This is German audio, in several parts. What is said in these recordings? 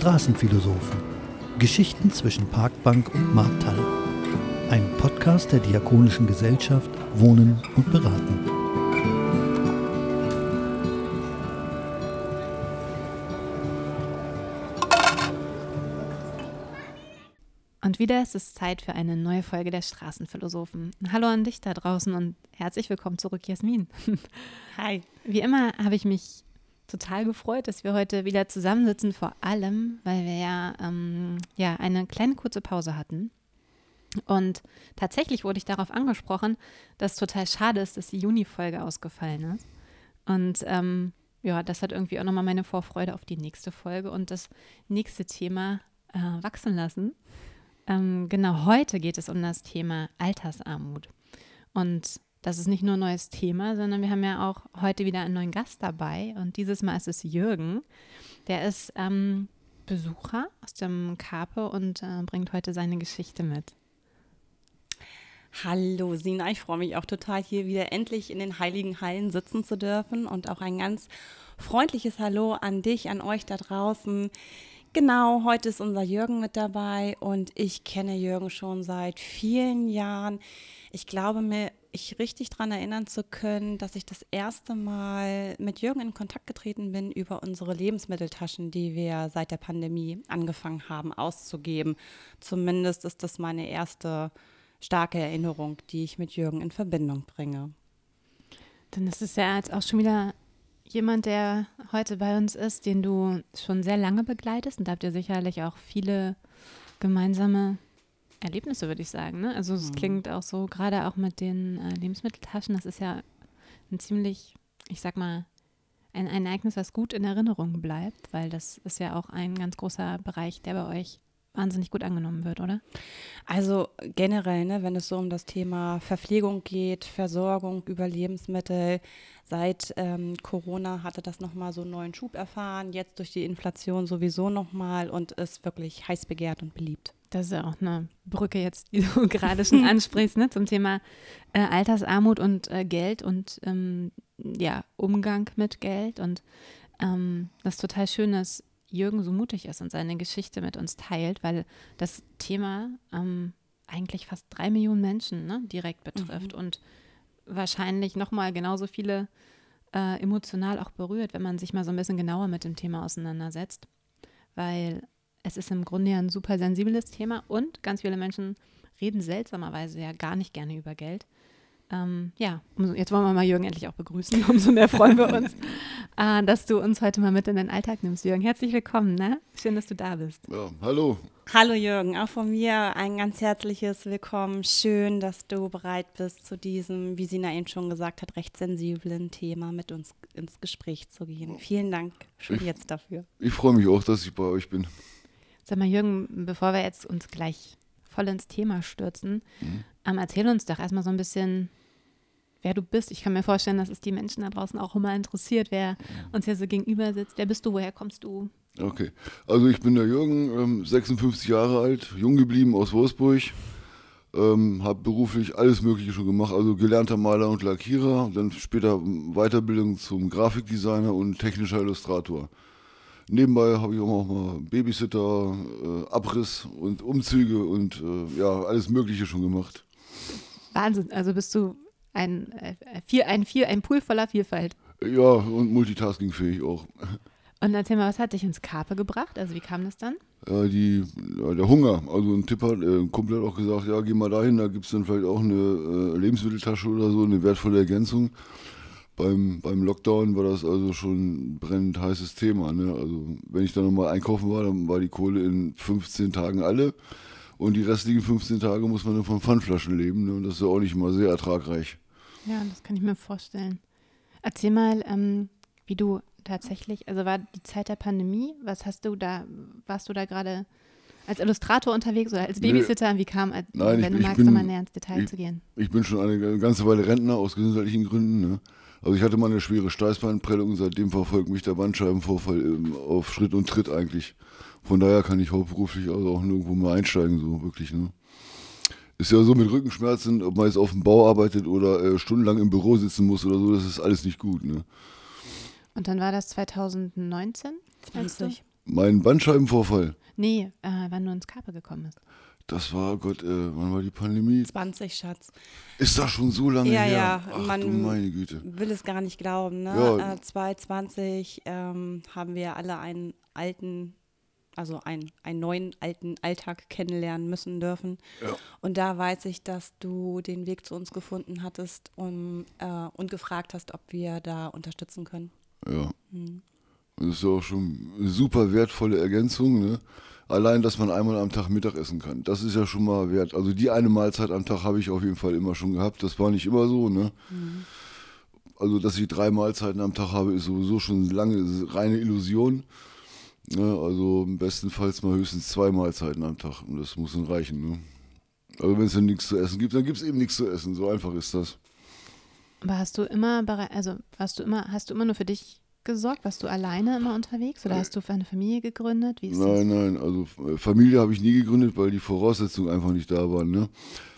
Straßenphilosophen. Geschichten zwischen Parkbank und Markthalle. Ein Podcast der Diakonischen Gesellschaft Wohnen und Beraten. Und wieder ist es Zeit für eine neue Folge der Straßenphilosophen. Hallo an dich da draußen und herzlich willkommen zurück, Jasmin. Hi. Wie immer habe ich mich total gefreut, dass wir heute wieder zusammensitzen, vor allem, weil wir ja, ähm, ja eine kleine kurze Pause hatten. Und tatsächlich wurde ich darauf angesprochen, dass es total schade ist, dass die Juni-Folge ausgefallen ist. Und ähm, ja, das hat irgendwie auch nochmal meine Vorfreude auf die nächste Folge und das nächste Thema äh, wachsen lassen. Ähm, genau heute geht es um das Thema Altersarmut. Und das ist nicht nur ein neues Thema, sondern wir haben ja auch heute wieder einen neuen Gast dabei. Und dieses Mal ist es Jürgen. Der ist ähm, Besucher aus dem Kape und äh, bringt heute seine Geschichte mit. Hallo Sina, ich freue mich auch total, hier wieder endlich in den heiligen Hallen sitzen zu dürfen und auch ein ganz freundliches Hallo an dich, an euch da draußen. Genau, heute ist unser Jürgen mit dabei und ich kenne Jürgen schon seit vielen Jahren. Ich glaube, mir ich richtig daran erinnern zu können, dass ich das erste Mal mit Jürgen in Kontakt getreten bin über unsere Lebensmitteltaschen, die wir seit der Pandemie angefangen haben auszugeben. Zumindest ist das meine erste starke Erinnerung, die ich mit Jürgen in Verbindung bringe. Dann ist es ja jetzt auch schon wieder jemand, der heute bei uns ist, den du schon sehr lange begleitest und da habt ihr sicherlich auch viele gemeinsame Erlebnisse, würde ich sagen. Ne? Also es mhm. klingt auch so, gerade auch mit den äh, Lebensmitteltaschen, das ist ja ein ziemlich, ich sag mal, ein, ein Ereignis, was gut in Erinnerung bleibt, weil das ist ja auch ein ganz großer Bereich, der bei euch wahnsinnig gut angenommen wird, oder? Also generell, ne, wenn es so um das Thema Verpflegung geht, Versorgung über Lebensmittel, seit ähm, Corona hatte das nochmal so einen neuen Schub erfahren, jetzt durch die Inflation sowieso nochmal und ist wirklich heiß begehrt und beliebt. Das ist ja auch eine Brücke jetzt, die du gerade schon ansprichst, ne, zum Thema äh, Altersarmut und äh, Geld und ähm, ja, Umgang mit Geld und ähm, das ist total schön, dass Jürgen so mutig ist und seine Geschichte mit uns teilt, weil das Thema ähm, eigentlich fast drei Millionen Menschen ne, direkt betrifft mhm. und wahrscheinlich nochmal genauso viele äh, emotional auch berührt, wenn man sich mal so ein bisschen genauer mit dem Thema auseinandersetzt. Weil es ist im Grunde ja ein super sensibles Thema und ganz viele Menschen reden seltsamerweise ja gar nicht gerne über Geld. Ähm, ja, jetzt wollen wir mal Jürgen endlich auch begrüßen. Umso mehr freuen wir uns, äh, dass du uns heute mal mit in den Alltag nimmst, Jürgen. Herzlich willkommen, ne? Schön, dass du da bist. Ja, hallo. Hallo Jürgen, auch von mir ein ganz herzliches Willkommen. Schön, dass du bereit bist, zu diesem, wie Sina eben schon gesagt hat, recht sensiblen Thema mit uns ins Gespräch zu gehen. Vielen Dank schon ich, jetzt dafür. Ich freue mich auch, dass ich bei euch bin. Sag mal, Jürgen, bevor wir jetzt uns gleich voll ins Thema stürzen, mhm. ähm, erzähl uns doch erstmal so ein bisschen, wer du bist. Ich kann mir vorstellen, dass es die Menschen da draußen auch immer interessiert, wer uns hier so gegenüber sitzt. Wer bist du? Woher kommst du? Okay, also ich bin der Jürgen, 56 ähm, Jahre alt, jung geblieben aus Wolfsburg. Ähm, habe beruflich alles Mögliche schon gemacht, also gelernter Maler und Lackierer, dann später Weiterbildung zum Grafikdesigner und technischer Illustrator. Nebenbei habe ich auch mal Babysitter, äh, Abriss und Umzüge und äh, ja, alles Mögliche schon gemacht. Wahnsinn, also bist du ein, äh, vier, ein, vier, ein Pool voller Vielfalt. Ja, und multitaskingfähig auch. Und erzähl mal, was hat dich ins Kape gebracht? Also wie kam das dann? Ja, die, ja, der Hunger. Also ein Tipp hat, äh, ein Kumpel hat auch gesagt, ja, geh mal dahin, da gibt es dann vielleicht auch eine äh, Lebensmitteltasche oder so, eine wertvolle Ergänzung. Beim, beim Lockdown war das also schon ein brennend heißes Thema. Ne? Also wenn ich dann nochmal einkaufen war, dann war die Kohle in 15 Tagen alle. Und die restlichen 15 Tage muss man dann von Pfandflaschen leben. Ne? Und das ist ja auch nicht mal sehr ertragreich. Ja, das kann ich mir vorstellen. Erzähl mal, ähm, wie du tatsächlich, also war die Zeit der Pandemie, was hast du da, warst du da gerade als Illustrator unterwegs oder als Babysitter? Wie kam, als, Nein, wenn ich, du magst, bin, mal näher ins Detail ich, zu gehen? Ich bin schon eine ganze Weile Rentner aus gesundheitlichen Gründen. Ne? Also ich hatte mal eine schwere Steißbeinprellung und seitdem verfolgt mich der Bandscheibenvorfall auf Schritt und Tritt eigentlich. Von daher kann ich hauptberuflich also auch nirgendwo mehr einsteigen, so wirklich. Ne? Ist ja so mit Rückenschmerzen, ob man jetzt auf dem Bau arbeitet oder äh, stundenlang im Büro sitzen muss oder so, das ist alles nicht gut. Ne? Und dann war das 2019? 20. Mein Bandscheibenvorfall. Nee, äh, wann du ins Kaper gekommen bist. Das war, Gott, äh, wann war die Pandemie? 20, Schatz. Ist das schon so lange Ja, her? ja, Ach man- du meine Güte. Will es gar nicht glauben, ne? Ja. Äh, 2020 ähm, haben wir alle einen alten, also einen, einen neuen alten Alltag kennenlernen müssen dürfen. Ja. Und da weiß ich, dass du den Weg zu uns gefunden hattest um, äh, und gefragt hast, ob wir da unterstützen können. Ja. Hm. Das ist ja auch schon eine super wertvolle Ergänzung. Ne? Allein, dass man einmal am Tag Mittag essen kann, das ist ja schon mal wert. Also die eine Mahlzeit am Tag habe ich auf jeden Fall immer schon gehabt. Das war nicht immer so. Ne? Also, dass ich drei Mahlzeiten am Tag habe, ist sowieso schon lange reine Illusion. Ne? Also bestenfalls mal höchstens zwei Mahlzeiten am Tag. Und das muss dann reichen. Ne? Also wenn es dann nichts zu essen gibt, dann gibt es eben nichts zu essen. So einfach ist das. Aber hast du immer bereit, also hast du immer, hast du immer nur für dich gesorgt? Warst du alleine immer unterwegs oder hast du für eine Familie gegründet? Nein, nein, also äh, Familie habe ich nie gegründet, weil die Voraussetzungen einfach nicht da waren. Ne?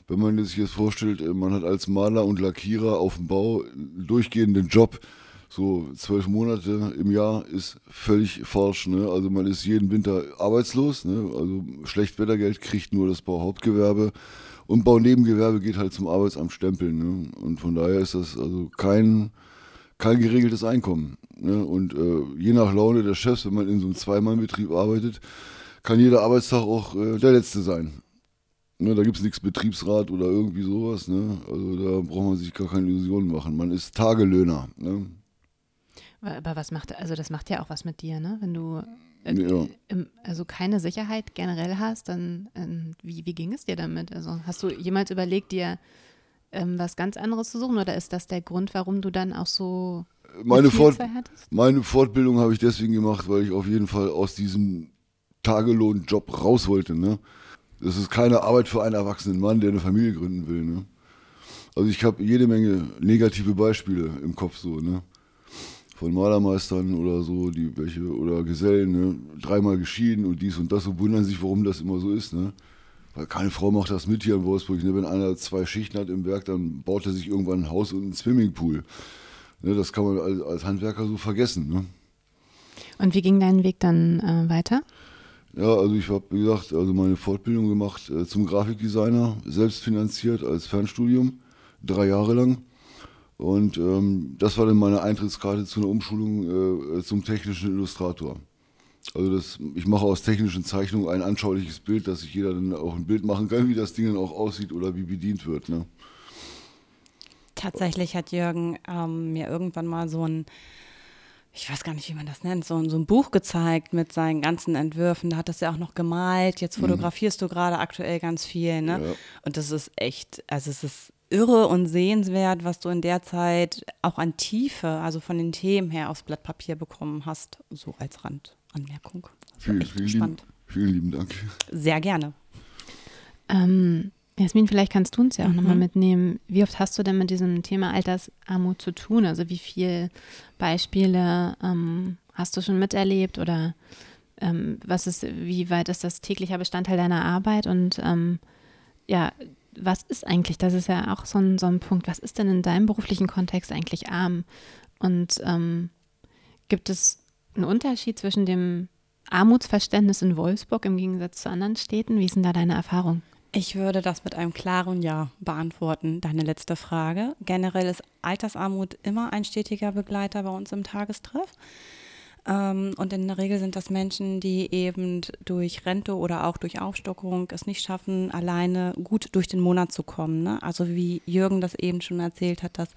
Wenn man sich jetzt vorstellt, äh, man hat als Maler und Lackierer auf dem Bau einen durchgehenden Job, so zwölf Monate im Jahr ist völlig falsch. Ne? Also man ist jeden Winter arbeitslos, ne? also Schlechtwettergeld kriegt nur das Bauhauptgewerbe und Baunebengewerbe geht halt zum Arbeitsamt stempeln. Ne? Und von daher ist das also kein, kein geregeltes Einkommen. Ne? Und äh, je nach Laune der Chefs, wenn man in so einem Zweimannbetrieb arbeitet, kann jeder Arbeitstag auch äh, der letzte sein. Ne, da gibt es nichts Betriebsrat oder irgendwie sowas. Ne? Also da braucht man sich gar keine Illusionen machen. Man ist Tagelöhner. Ne? Aber was macht, also das macht ja auch was mit dir, ne? Wenn du äh, Ja. im, also keine Sicherheit generell hast, dann ähm, wie, wie ging es dir damit? Also hast du jemals überlegt, dir ähm, was ganz anderes zu suchen oder ist das der Grund, warum du dann auch so Meine, eine Fort meine Fortbildung habe ich deswegen gemacht, weil ich auf jeden Fall aus diesem Tagelohnjob raus wollte. Ne? Das ist keine Arbeit für einen erwachsenen Mann, der eine Familie gründen will. Ne? Also ich habe jede Menge negative Beispiele im Kopf so, ne? Von Malermeistern oder so, die welche, oder Gesellen, ne? Dreimal geschieden und dies und das und wundern sich, warum das immer so ist, ne? Weil keine Frau macht das mit hier in Wolfsburg. Ne? Wenn einer zwei Schichten hat im Werk, dann baut er sich irgendwann ein Haus und einen Swimmingpool. Ne? Das kann man als, als Handwerker so vergessen. Ne? Und wie ging dein Weg dann äh, weiter? Ja, also ich habe, wie gesagt, also meine Fortbildung gemacht äh, zum Grafikdesigner, selbst finanziert als Fernstudium, drei Jahre lang. Und ähm, das war dann meine Eintrittskarte zu einer Umschulung äh, zum technischen Illustrator. Also das, ich mache aus technischen Zeichnungen ein anschauliches Bild, dass sich jeder dann auch ein Bild machen kann, wie das Ding dann auch aussieht oder wie bedient wird. Ne? Tatsächlich hat Jürgen ähm, mir irgendwann mal so ein, ich weiß gar nicht, wie man das nennt, so, ein- so ein Buch gezeigt mit seinen ganzen Entwürfen. Da hat das ja auch noch gemalt. Jetzt fotografierst du gerade aktuell ganz viel. Ne? Ja. Und das ist echt, also es ist irre und sehenswert, was du in der Zeit auch an Tiefe, also von den Themen her aufs Blatt Papier bekommen hast, so als Randanmerkung. War Vielen, vielen, lieben, spannend. vielen lieben Dank. Sehr gerne. Ähm, Jasmin, vielleicht kannst du uns ja auch Mhm. nochmal mitnehmen. Wie oft hast du denn mit diesem Thema Altersarmut zu tun? Also wie viele Beispiele ähm, hast du schon miterlebt oder ähm, was ist, wie weit ist das täglicher Bestandteil deiner Arbeit? Und ähm, ja, was ist eigentlich, das ist ja auch so ein, so ein Punkt, was ist denn in deinem beruflichen Kontext eigentlich arm? Und ähm, gibt es einen Unterschied zwischen dem Armutsverständnis in Wolfsburg im Gegensatz zu anderen Städten? Wie denn da deine Erfahrung? Ich würde das mit einem klaren Ja beantworten, deine letzte Frage. Generell ist Altersarmut immer ein stetiger Begleiter bei uns im Tagestreff. Ähm, und in der Regel sind das Menschen, die eben durch Rente oder auch durch Aufstockung es nicht schaffen, alleine gut durch den Monat zu kommen. Ne? Also wie Jürgen das eben schon erzählt hat, dass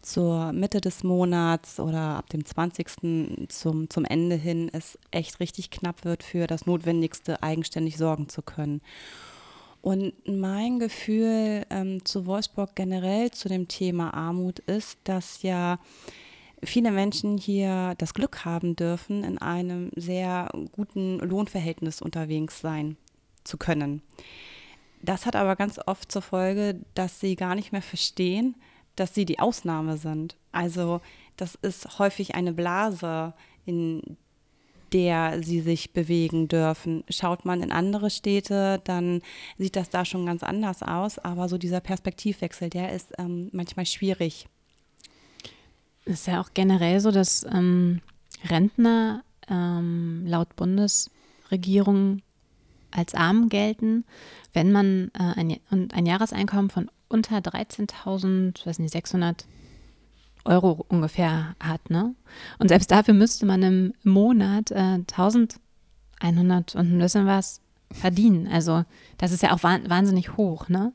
zur Mitte des Monats oder ab dem 20. zum, zum Ende hin es echt richtig knapp wird, für das Notwendigste eigenständig sorgen zu können. Und mein Gefühl ähm, zu Wolfsburg generell zu dem Thema Armut ist, dass ja viele Menschen hier das Glück haben dürfen, in einem sehr guten Lohnverhältnis unterwegs sein zu können. Das hat aber ganz oft zur Folge, dass sie gar nicht mehr verstehen, dass sie die Ausnahme sind. Also das ist häufig eine Blase, in der sie sich bewegen dürfen. Schaut man in andere Städte, dann sieht das da schon ganz anders aus. Aber so dieser Perspektivwechsel, der ist ähm, manchmal schwierig. Es ist ja auch generell so, dass ähm, Rentner ähm, laut Bundesregierung als arm gelten, wenn man äh, ein, ein Jahreseinkommen von unter 13.000, weiß nicht, 600 Euro ungefähr hat, ne? Und selbst dafür müsste man im Monat äh, 1100 und ein bisschen was verdienen. Also das ist ja auch wahnsinnig hoch, ne?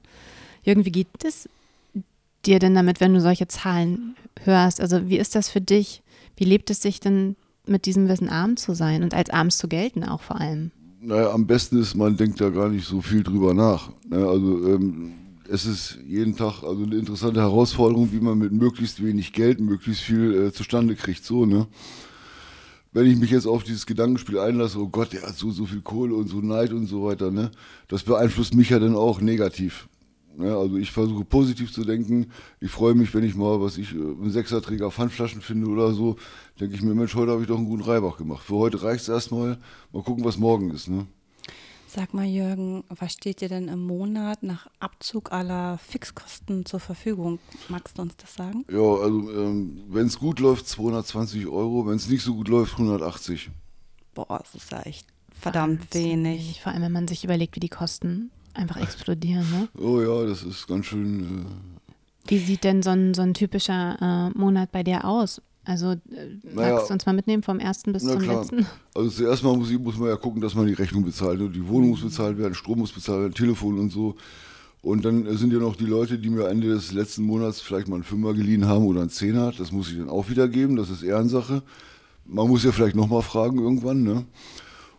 Jürgen, wie geht es dir denn damit, wenn du solche Zahlen hörst? Also wie ist das für dich? Wie lebt es sich denn mit diesem Wissen arm zu sein und als arm zu gelten auch vor allem? Naja, am besten ist, man denkt da gar nicht so viel drüber nach. Ne? Also ähm, es ist jeden Tag also eine interessante Herausforderung, wie man mit möglichst wenig Geld möglichst viel äh, zustande kriegt. So, ne? Wenn ich mich jetzt auf dieses Gedankenspiel einlasse, oh Gott, der hat so, so viel Kohle und so Neid und so weiter, ne? Das beeinflusst mich ja dann auch negativ. Ne? Also ich versuche positiv zu denken. Ich freue mich, wenn ich mal, was ich, äh, einen Sechserträger Pfandflaschen finde oder so, denke ich mir, Mensch, heute habe ich doch einen guten Reibach gemacht. Für heute reicht es erstmal. Mal gucken, was morgen ist. Ne? Sag mal, Jürgen, was steht dir denn im Monat nach Abzug aller Fixkosten zur Verfügung? Magst du uns das sagen? Ja, also ähm, wenn es gut läuft, 220 Euro, wenn es nicht so gut läuft, 180. Boah, das ist ja echt verdammt wenig. Vor allem, wenn man sich überlegt, wie die Kosten einfach explodieren, ne? Oh ja, das ist ganz schön. Äh wie sieht denn so ein, so ein typischer äh, Monat bei dir aus? Also äh, naja, magst du uns mal mitnehmen vom ersten bis zum klar. letzten? Also zuerst mal muss, muss, man ja gucken, dass man die Rechnung bezahlt. Die Wohnung muss bezahlt werden, Strom muss bezahlt werden, Telefon und so. Und dann sind ja noch die Leute, die mir Ende des letzten Monats vielleicht mal einen Fünfer geliehen haben oder einen Zehner. Das muss ich dann auch wieder geben, das ist Ehrensache. Man muss ja vielleicht nochmal fragen irgendwann, ne?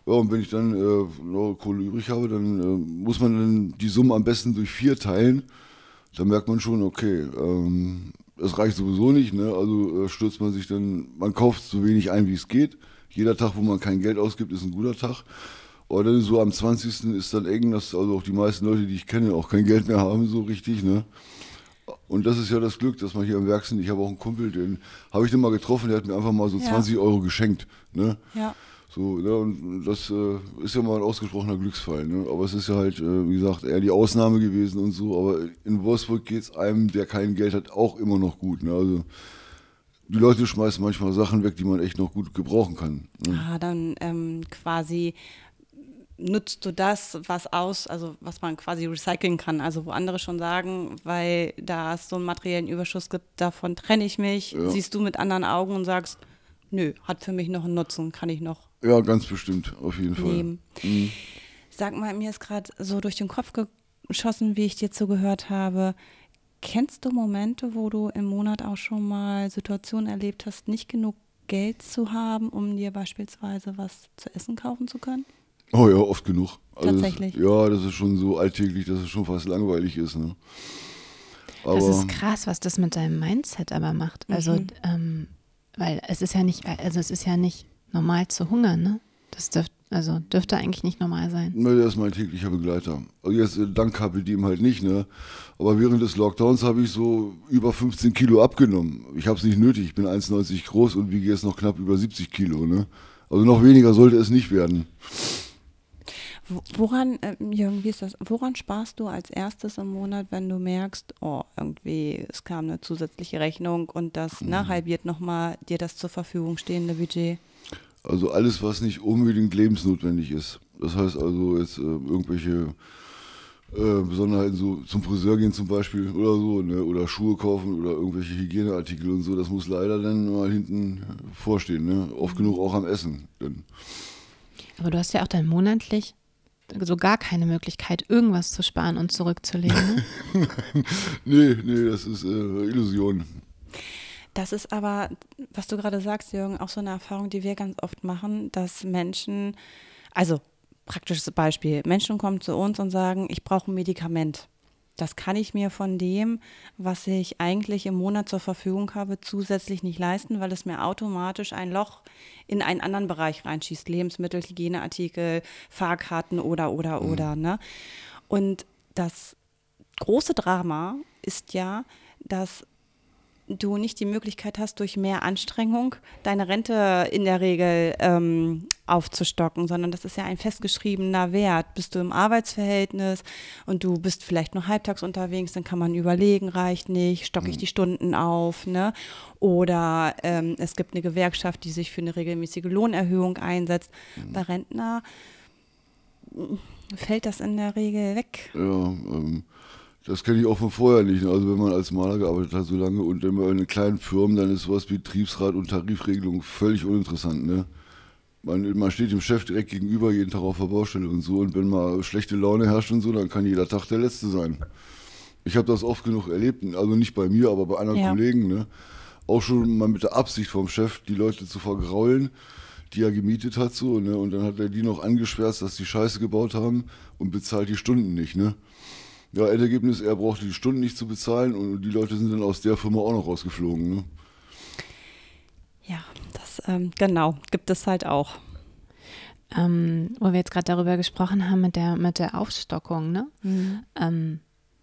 Ja, und wenn ich dann äh, noch Kohle übrig habe, dann äh, muss man dann die Summe am besten durch vier teilen. Da merkt man schon, okay, ähm, das reicht sowieso nicht. Ne? Also äh, stürzt man sich dann, man kauft so wenig ein, wie es geht. Jeder Tag, wo man kein Geld ausgibt, ist ein guter Tag. Aber dann so am 20. ist dann eng, dass also auch die meisten Leute, die ich kenne, auch kein Geld mehr haben, so richtig. Ne? Und das ist ja das Glück, dass man hier am Werk sind. Ich habe auch einen Kumpel, den habe ich dann mal getroffen, der hat mir einfach mal so ja. 20 Euro geschenkt. Ne? Ja. So, ne, und das äh, ist ja mal ein ausgesprochener Glücksfall. Ne? Aber es ist ja halt, äh, wie gesagt, eher die Ausnahme gewesen und so. Aber in Wolfsburg geht es einem, der kein Geld hat, auch immer noch gut. Ne? Also die Leute schmeißen manchmal Sachen weg, die man echt noch gut gebrauchen kann. Ne? Ah, dann ähm, quasi nutzt du das, was aus, also was man quasi recyceln kann, also wo andere schon sagen, weil da es so einen materiellen Überschuss gibt, davon trenne ich mich, ja. siehst du mit anderen Augen und sagst, nö, hat für mich noch einen Nutzen, kann ich noch. Ja, ganz bestimmt, auf jeden Fall. Mhm. Sag mal, mir ist gerade so durch den Kopf geschossen, wie ich dir zugehört habe. Kennst du Momente, wo du im Monat auch schon mal Situationen erlebt hast, nicht genug Geld zu haben, um dir beispielsweise was zu essen kaufen zu können? Oh ja, oft genug. Also Tatsächlich. Das, ja, das ist schon so alltäglich, dass es schon fast langweilig ist. Ne? Aber das ist krass, was das mit deinem Mindset aber macht. Also mhm. ähm, weil es ist ja nicht, also es ist ja nicht normal zu hungern, ne? Das dürft, also dürfte eigentlich nicht normal sein. Ne, der ist mein täglicher Begleiter. Also jetzt äh, dank ihm halt nicht, ne? Aber während des Lockdowns habe ich so über 15 Kilo abgenommen. Ich habe es nicht nötig. Ich bin 1,90 groß und wiege jetzt noch knapp über 70 Kilo, ne? Also noch weniger sollte es nicht werden. Woran, äh, Jürgen, wie ist das? Woran sparst du als erstes im Monat, wenn du merkst, oh, irgendwie, es kam eine zusätzliche Rechnung und das mhm. ne, halbiert nochmal dir das zur Verfügung stehende Budget? Also alles, was nicht unbedingt lebensnotwendig ist. Das heißt also jetzt äh, irgendwelche äh, Besonderheiten, so zum Friseur gehen zum Beispiel oder so, ne? oder Schuhe kaufen oder irgendwelche Hygieneartikel und so, das muss leider dann mal hinten vorstehen. Ne? Oft genug auch am Essen. Dann. Aber du hast ja auch dann monatlich so gar keine Möglichkeit, irgendwas zu sparen und zurückzulegen. Ne? nee, nee, das ist äh, Illusion. Das ist aber, was du gerade sagst, Jürgen, auch so eine Erfahrung, die wir ganz oft machen, dass Menschen, also praktisches Beispiel, Menschen kommen zu uns und sagen, ich brauche ein Medikament. Das kann ich mir von dem, was ich eigentlich im Monat zur Verfügung habe, zusätzlich nicht leisten, weil es mir automatisch ein Loch in einen anderen Bereich reinschießt. Lebensmittel, Hygieneartikel, Fahrkarten oder, oder, mhm. oder. Ne? Und das große Drama ist ja, dass du nicht die Möglichkeit hast, durch mehr Anstrengung deine Rente in der Regel ähm, aufzustocken, sondern das ist ja ein festgeschriebener Wert. Bist du im Arbeitsverhältnis und du bist vielleicht nur halbtags unterwegs, dann kann man überlegen, reicht nicht, stocke ich die Stunden auf, ne? Oder ähm, es gibt eine Gewerkschaft, die sich für eine regelmäßige Lohnerhöhung einsetzt. Bei Rentner fällt das in der Regel weg. Ja, ähm, das kenne ich auch von vorher nicht. Also wenn man als Maler gearbeitet hat so lange und immer in kleinen Firmen, dann ist sowas wie Betriebsrat und Tarifregelung völlig uninteressant. Ne? Man, man steht dem Chef direkt gegenüber jeden Tag auf der Baustelle und so. Und wenn mal schlechte Laune herrscht und so, dann kann jeder Tag der letzte sein. Ich habe das oft genug erlebt, also nicht bei mir, aber bei anderen Ja. Kollegen. Ne? Auch schon mal mit der Absicht vom Chef, die Leute zu vergraulen, die er gemietet hat. so ne? Und dann hat er die noch angeschwärzt, dass die Scheiße gebaut haben und bezahlt die Stunden nicht. Ne? Ja, Endergebnis, er brauchte die Stunden nicht zu bezahlen und die Leute sind dann aus der Firma auch noch rausgeflogen. Ne? Ja, das ähm, genau, gibt es halt auch. Ähm, wo wir jetzt gerade darüber gesprochen haben mit der, mit der Aufstockung, ne? Ähm,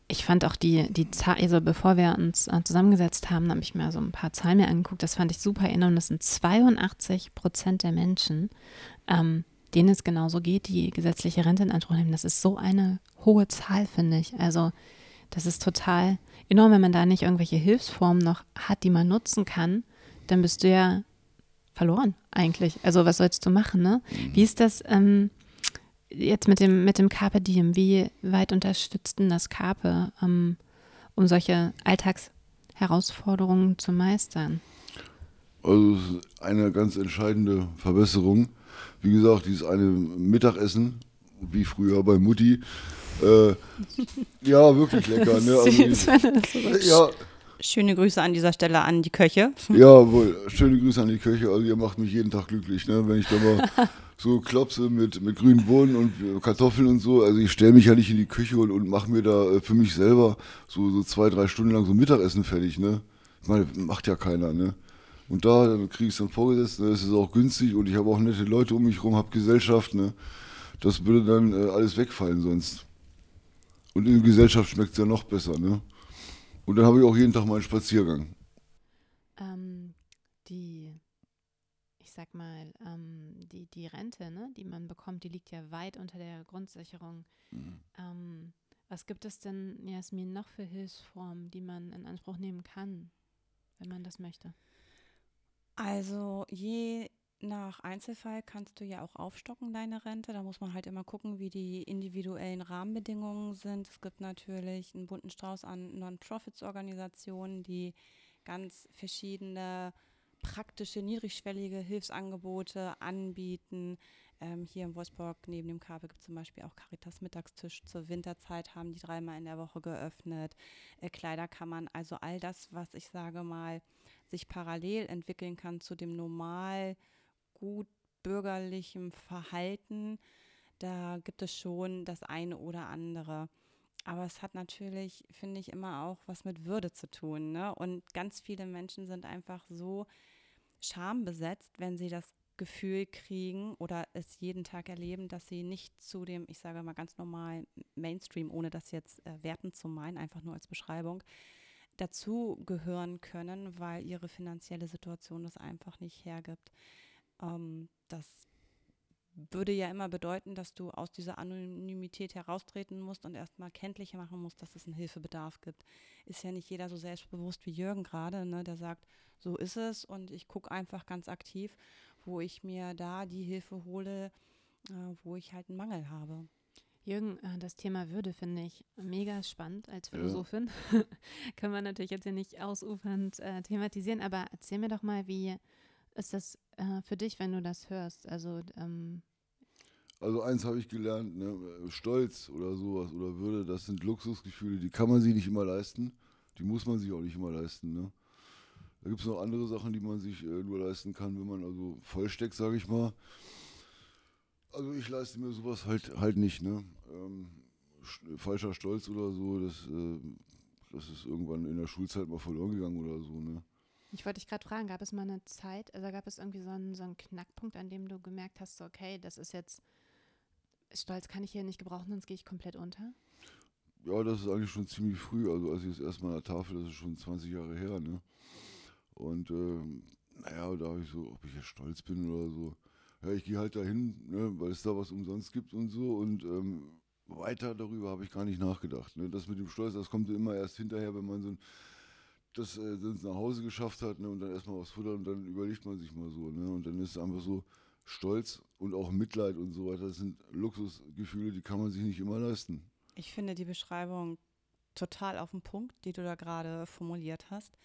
ich fand auch die, die Zahl, also bevor wir uns äh, zusammengesetzt haben, habe ich mir so ein paar Zahlen mir angeguckt. Das fand ich super enorm. Das sind 82 Prozent der Menschen, ähm, denen es genauso geht, die gesetzliche Rente in Anspruch nehmen. Das ist so eine hohe Zahl, finde ich. Also das ist total enorm, wenn man da nicht irgendwelche Hilfsformen noch hat, die man nutzen kann, dann bist du ja verloren eigentlich. Also was sollst du machen, ne? Wie ist das ähm, jetzt mit dem, mit dem Carpe Diem? Wie weit unterstützt denn das Carpe, ähm, um solche Alltagsherausforderungen zu meistern? Also es ist eine ganz entscheidende Verbesserung. Wie gesagt, dieses eine Mittagessen, wie früher bei Mutti, äh, ja, wirklich lecker. Ne? Also, die, ja, Schöne Grüße an dieser Stelle an die Köche. Jawohl, schöne Grüße an die Köche. Also ihr macht mich jeden Tag glücklich, ne? wenn ich da mal so klopse mit, mit grünen Bohnen und Kartoffeln und so. Also ich stelle mich ja nicht in die Küche und, und mache mir da äh, für mich selber so, so zwei, drei Stunden lang so Mittagessen fertig. Ne? Ich meine, macht ja keiner. Ne? Und da kriege ich es dann vorgesetzt. Ne? Es ist auch günstig und ich habe auch nette Leute um mich rum, habe Gesellschaft. Ne? Das würde dann äh, alles wegfallen sonst. Und in der Gesellschaft schmeckt es ja noch besser. Ne? Und dann habe ich auch jeden Tag meinen Spaziergang. Ähm, die, ich sag mal, ähm, die, die Rente, ne, die man bekommt, die liegt ja weit unter der Grundsicherung. Ähm, was gibt es denn, Jasmin, noch für Hilfsformen, die man in Anspruch nehmen kann, wenn man das möchte? Also je nach Einzelfall kannst du ja auch aufstocken, deine Rente. Da muss man halt immer gucken, wie die individuellen Rahmenbedingungen sind. Es gibt natürlich einen bunten Strauß an Non-Profits-Organisationen, die ganz verschiedene praktische, niedrigschwellige Hilfsangebote anbieten. Ähm, hier in Wolfsburg neben dem Kabel gibt es zum Beispiel auch Caritas Mittagstisch. Zur Winterzeit haben die dreimal in der Woche geöffnet. Äh, Kleiderkammern, also all das, was ich sage mal, sich parallel entwickeln kann zu dem normal gut bürgerlichen Verhalten. Da gibt es schon das eine oder andere. Aber es hat natürlich, finde ich, immer auch was mit Würde zu tun. Ne? Und ganz viele Menschen sind einfach so schambesetzt, wenn sie das Gefühl kriegen oder es jeden Tag erleben, dass sie nicht zu dem, ich sage mal ganz normal Mainstream, ohne das jetzt äh, wertend zu meinen, einfach nur als Beschreibung, dazu gehören können, weil ihre finanzielle Situation das einfach nicht hergibt. Ähm, das würde ja immer bedeuten, dass du aus dieser Anonymität heraustreten musst und erstmal kenntlich machen musst, dass es einen Hilfebedarf gibt. Ist ja nicht jeder so selbstbewusst wie Jürgen gerade, ne, der sagt, so ist es und ich gucke einfach ganz aktiv, wo ich mir da die Hilfe hole, äh, wo ich halt einen Mangel habe. Jürgen, äh, das Thema Würde finde ich mega spannend als Ja. Philosophin. Können wir natürlich jetzt hier nicht ausufernd äh, thematisieren, aber erzähl mir doch mal, wie ist das äh, für dich, wenn du das hörst? Also, ähm, Also eins habe ich gelernt, ne? Stolz oder sowas oder Würde, das sind Luxusgefühle, die kann man sich nicht immer leisten. Die muss man sich auch nicht immer leisten. Ne? Da gibt es noch andere Sachen, die man sich äh, nur leisten kann, wenn man also vollsteckt, sage ich mal. Also ich leiste mir sowas halt halt nicht. Ne? Ähm, sch- falscher Stolz oder so, das, äh, das ist irgendwann in der Schulzeit mal verloren gegangen oder so. Ne? ich wollte dich gerade fragen, gab es mal eine Zeit, also gab es irgendwie so einen, so einen Knackpunkt, an dem du gemerkt hast, so, okay, das ist jetzt, Stolz kann ich hier nicht gebrauchen, sonst gehe ich komplett unter? ja, das ist eigentlich schon ziemlich früh. Also als ich das erste Mal an der Tafel, das ist schon 20 Jahre her, ne? Und äh, naja, da habe ich so, ob ich jetzt stolz bin oder so. Ja, ich gehe halt dahin, ne, weil es da was umsonst gibt und so. Und ähm, weiter darüber habe ich gar nicht nachgedacht. Ne? Das mit dem Stolz, das kommt immer erst hinterher, wenn man so ein, das äh, nach Hause geschafft hat ne? und dann erstmal was futtern und dann überlegt man sich mal so. Ne? Und dann ist es einfach so, Stolz und auch Mitleid und so weiter, das sind Luxusgefühle, die kann man sich nicht immer leisten. Ich finde die Beschreibung total auf den Punkt, die du da gerade formuliert hast.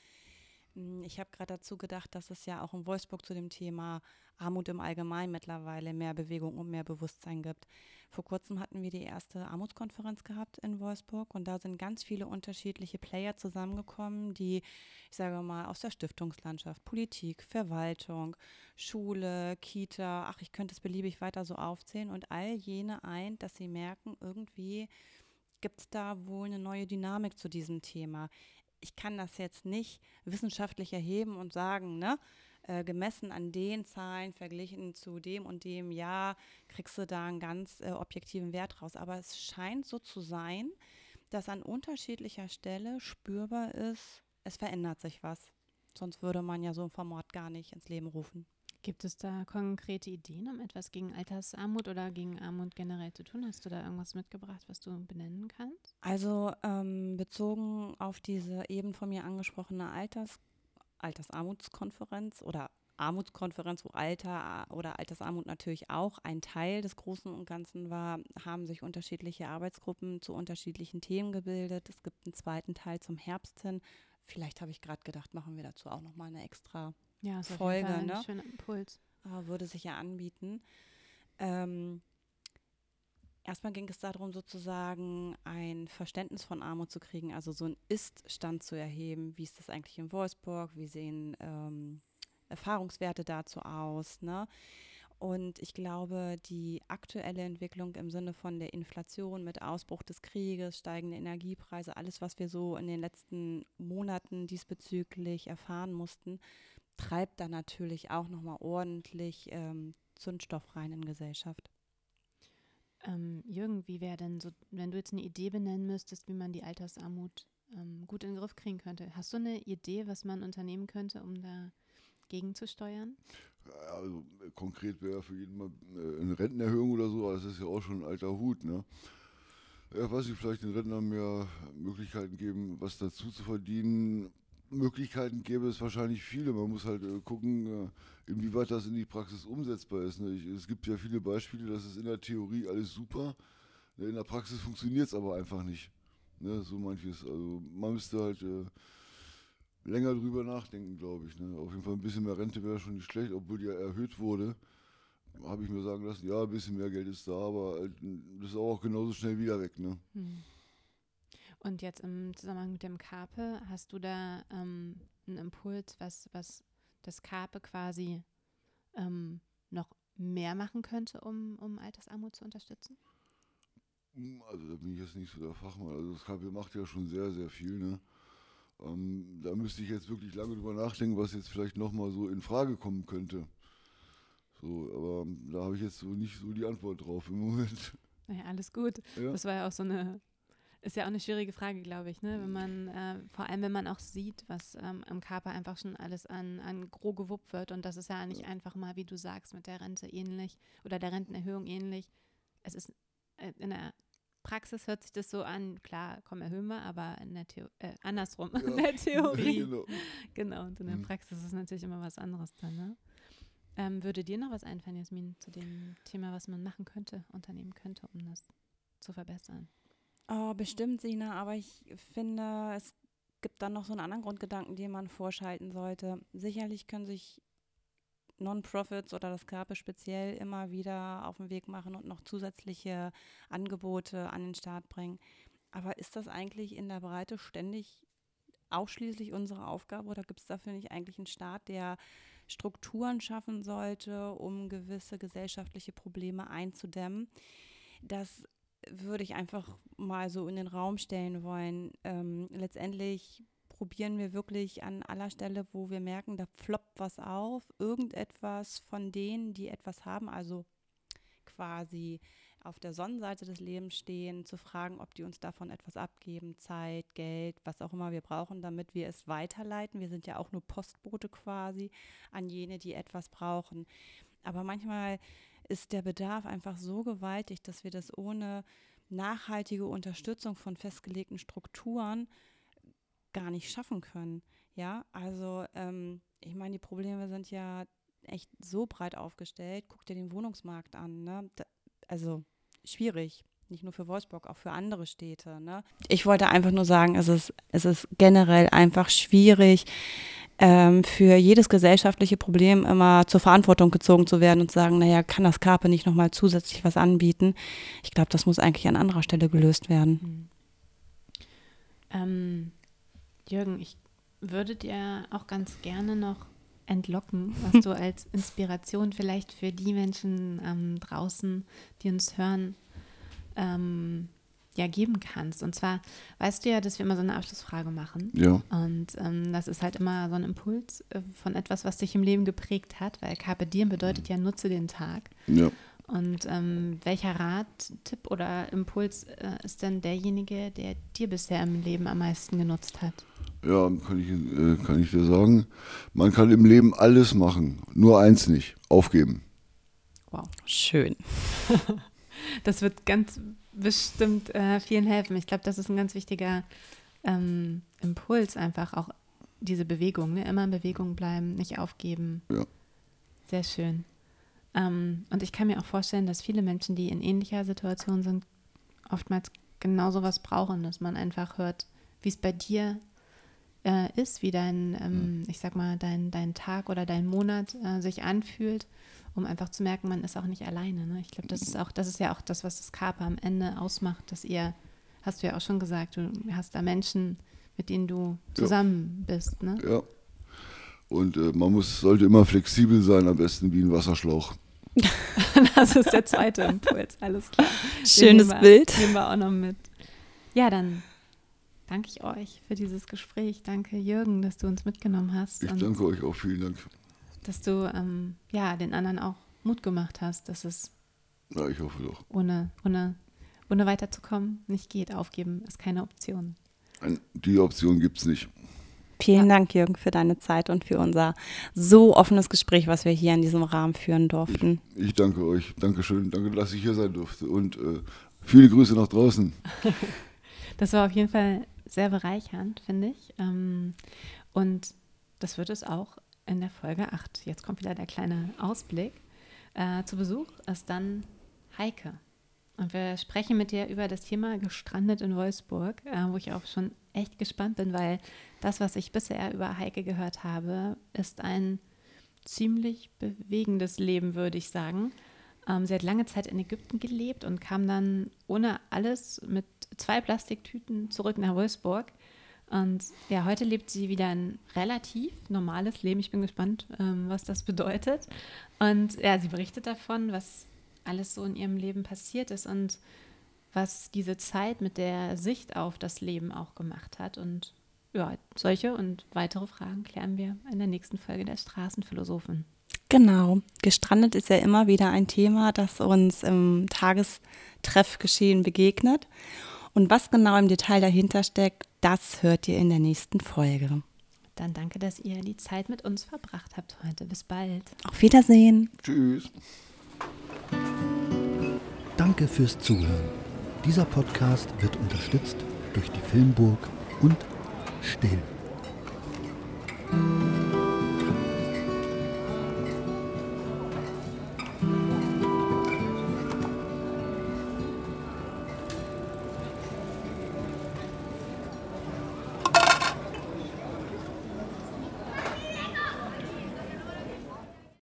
Hm, ich habe gerade dazu gedacht, dass es ja auch in Wolfsburg zu dem Thema Armut im Allgemeinen mittlerweile mehr Bewegung und mehr Bewusstsein gibt. Vor kurzem hatten wir die erste Armutskonferenz gehabt in Wolfsburg und da sind ganz viele unterschiedliche Player zusammengekommen, die, ich sage mal, aus der Stiftungslandschaft, Politik, Verwaltung, Schule, Kita, ach, ich könnte es beliebig weiter so aufzählen und all jene eint, dass sie merken, irgendwie gibt es da wohl eine neue Dynamik zu diesem Thema ich kann das jetzt nicht wissenschaftlich erheben und sagen, ne, äh, gemessen an den Zahlen verglichen zu dem und dem Jahr kriegst du da einen ganz äh, objektiven Wert raus. Aber es scheint so zu sein, dass an unterschiedlicher Stelle spürbar ist, es verändert sich was. Sonst würde man ja so ein Format gar nicht ins Leben rufen. Gibt es da konkrete Ideen, um etwas gegen Altersarmut oder gegen Armut generell zu tun? Hast du da irgendwas mitgebracht, was du benennen kannst? Also ähm, bezogen auf diese eben von mir angesprochene Alters, Altersarmutskonferenz oder Armutskonferenz, wo Alter oder Altersarmut natürlich auch ein Teil des Großen und Ganzen war, haben sich unterschiedliche Arbeitsgruppen zu unterschiedlichen Themen gebildet. Es gibt einen zweiten Teil zum Herbst hin. Vielleicht habe ich gerade gedacht, machen wir dazu auch nochmal eine extra ja, ist Folge. Ein ne? schöner Impuls. Aber würde sich ja anbieten. Ähm, erstmal ging es darum, sozusagen ein Verständnis von Armut zu kriegen, also so einen Ist-Stand zu erheben. Wie ist das eigentlich in Wolfsburg? Wie sehen ähm, Erfahrungswerte dazu aus? Ne? Und ich glaube, die aktuelle Entwicklung im Sinne von der Inflation mit Ausbruch des Krieges, steigende Energiepreise, alles, was wir so in den letzten Monaten diesbezüglich erfahren mussten, treibt da natürlich auch nochmal ordentlich ähm, Zündstoff rein in Gesellschaft. Ähm, Jürgen, wie wäre denn so, wenn du jetzt eine Idee benennen müsstest, wie man die Altersarmut ähm, gut in den Griff kriegen könnte? Hast du eine Idee, was man unternehmen könnte, um da gegenzusteuern? Also konkret wäre für jeden mal äh, eine Rentenerhöhung oder so, aber das ist ja auch schon ein alter Hut, ne? Ja, weiß ich, vielleicht den Rentnern mehr Möglichkeiten geben, was dazu zu verdienen. Möglichkeiten gäbe es wahrscheinlich viele. Man muss halt äh, gucken, äh, inwieweit das in die Praxis umsetzbar ist. Ne? Es gibt ja viele Beispiele, dass es in der Theorie alles super, ne? in der Praxis funktioniert es aber einfach nicht. Ne? So manches. Also man müsste halt äh, länger drüber nachdenken, glaube ich. Auf jeden Fall ein bisschen mehr Rente wäre schon nicht schlecht, obwohl die ja erhöht wurde. Habe ich mir sagen lassen, ja, ein bisschen mehr Geld ist da, aber das ist auch genauso schnell wieder weg. Ne? Hm. Und jetzt im Zusammenhang mit dem Karpe, hast du da ähm, einen Impuls, was, was das Karpe quasi ähm, noch mehr machen könnte, um, um Altersarmut zu unterstützen? Also da bin ich jetzt nicht so der Fachmann. Also das Karpe macht ja schon sehr, sehr viel. Ne? Ähm, da müsste ich jetzt wirklich lange drüber nachdenken, was jetzt vielleicht nochmal so in Frage kommen könnte. So, aber da habe ich jetzt so nicht so die Antwort drauf im Moment. Naja, alles gut. Ja. Das war ja auch so eine, ist ja auch eine schwierige Frage, glaube ich, ne? Wenn man, äh, vor allem wenn man auch sieht, was ähm, am Körper einfach schon alles an, an Gro gewuppt wird und das ist ja nicht ja. einfach mal, wie du sagst, mit der Rente ähnlich oder der Rentenerhöhung ähnlich. Es ist äh, in der Praxis hört sich das so an, klar, komm, erhöhen wir, aber in der Theo äh, andersrum, ja. in der Theorie. genau. genau, und in der mhm. Praxis ist natürlich immer was anderes dann. Ne? Ähm, würde dir noch was einfallen, Jasmin, zu dem Thema, was man machen könnte, unternehmen könnte, um das zu verbessern? Oh, bestimmt, Sina, aber ich finde, es gibt dann noch so einen anderen Grundgedanken, den man vorschalten sollte. Sicherlich können sich Non-Profits oder das Körper speziell immer wieder auf den Weg machen und noch zusätzliche Angebote an den Start bringen. Aber ist das eigentlich in der Breite ständig ausschließlich unsere Aufgabe oder gibt es dafür nicht eigentlich einen Staat, der Strukturen schaffen sollte, um gewisse gesellschaftliche Probleme einzudämmen? Das würde ich einfach mal so in den Raum stellen wollen. Ähm, letztendlich probieren wir wirklich an aller Stelle, wo wir merken, da floppt was auf, irgendetwas von denen, die etwas haben, also quasi auf der Sonnenseite des Lebens stehen, zu fragen, ob die uns davon etwas abgeben, Zeit, Geld, was auch immer wir brauchen, damit wir es weiterleiten. Wir sind ja auch nur Postbote quasi an jene, die etwas brauchen. Aber manchmal ist der Bedarf einfach so gewaltig, dass wir das ohne nachhaltige Unterstützung von festgelegten Strukturen gar nicht schaffen können. Ja, also ähm, ich meine, die Probleme sind ja echt so breit aufgestellt. Guck dir den Wohnungsmarkt an. Ne? Da, also schwierig. Nicht nur für Wolfsburg, auch für andere Städte. Ne? Ich wollte einfach nur sagen, es ist, es ist generell einfach schwierig, ähm, für jedes gesellschaftliche Problem immer zur Verantwortung gezogen zu werden und zu sagen, naja, kann das Karpe nicht nochmal zusätzlich was anbieten? Ich glaube, das muss eigentlich an anderer Stelle gelöst werden. Mhm. Ähm, Jürgen, ich würde dir auch ganz gerne noch entlocken, was du als Inspiration vielleicht für die Menschen ähm, draußen, die uns hören, ähm, ja geben kannst. Und zwar weißt du ja, dass wir immer so eine Abschlussfrage machen. Ja. Und ähm, das ist halt immer so ein Impuls äh, von etwas, was dich im Leben geprägt hat, weil Carpe Diem bedeutet ja, nutze den Tag. Ja. Und ähm, welcher Rat, Tipp oder Impuls äh, ist denn derjenige, der dir bisher im Leben am meisten genutzt hat? Ja, kann ich, äh, kann ich dir sagen. Man kann im Leben alles machen, nur eins nicht, aufgeben. Wow. Schön. das wird ganz bestimmt äh, vielen helfen. Ich glaube, das ist ein ganz wichtiger ähm, Impuls, einfach auch diese Bewegung, ne? immer in Bewegung bleiben, nicht aufgeben. Ja. Sehr schön. Ähm, und ich kann mir auch vorstellen, dass viele Menschen, die in ähnlicher Situation sind, oftmals genau sowas brauchen, dass man einfach hört, wie es bei dir äh, ist, wie dein, ähm, mhm. ich sag mal, dein, dein Tag oder dein Monat äh, sich anfühlt, um einfach zu merken, man ist auch nicht alleine. Ne? Ich glaube, das ist auch, das ist ja auch das, was das Kaper am Ende ausmacht, dass ihr, hast du ja auch schon gesagt, du hast da Menschen, mit denen du zusammen ja. bist. Ne? Ja. Und äh, man muss, sollte immer flexibel sein, am besten wie ein Wasserschlauch. das ist der zweite Impuls, alles klar. Schönes nehmen wir, Bild. Nehmen wir auch noch mit. Ja, dann danke ich euch für dieses Gespräch. Danke, Jürgen, dass du uns mitgenommen hast. Ich danke euch auch, vielen Dank. Dass du ähm, ja, den anderen auch Mut gemacht hast, dass es ja, ich hoffe doch. Ohne, ohne, ohne weiterzukommen nicht geht. Aufgeben ist keine Option. Die Option gibt es nicht. Vielen ja. Dank, Jürgen, für deine Zeit und für unser so offenes Gespräch, was wir hier in diesem Rahmen führen durften. Ich, ich danke euch. Dankeschön. Danke, dass ich hier sein durfte. Und äh, viele Grüße nach draußen. das war auf jeden Fall sehr bereichernd, finde ich. Ähm, und das wird es auch in der Folge 8. Jetzt kommt wieder der kleine Ausblick. Äh, zu Besuch ist dann Heike. Und wir sprechen mit dir über das Thema gestrandet in Wolfsburg, äh, wo ich auch schon echt gespannt bin, weil das, was ich bisher über Heike gehört habe, ist ein ziemlich bewegendes Leben, würde ich sagen. Ähm, sie hat lange Zeit in Ägypten gelebt und kam dann ohne alles mit zwei Plastiktüten zurück nach Wolfsburg. Und ja, heute lebt sie wieder ein relativ normales Leben. Ich bin gespannt, ähm, was das bedeutet. Und ja, sie berichtet davon, was alles so in ihrem Leben passiert ist und was diese Zeit mit der Sicht auf das Leben auch gemacht hat. Und ja, solche und weitere Fragen klären wir in der nächsten Folge der Straßenphilosophen. Genau. Gestrandet ist ja immer wieder ein Thema, das uns im Tagestreffgeschehen begegnet. Und was genau im Detail dahinter steckt, das hört ihr in der nächsten Folge. Dann danke, dass ihr die Zeit mit uns verbracht habt heute. Bis bald. Auf Wiedersehen. Tschüss. Danke fürs Zuhören. Dieser Podcast wird unterstützt durch die Filmburg und Still.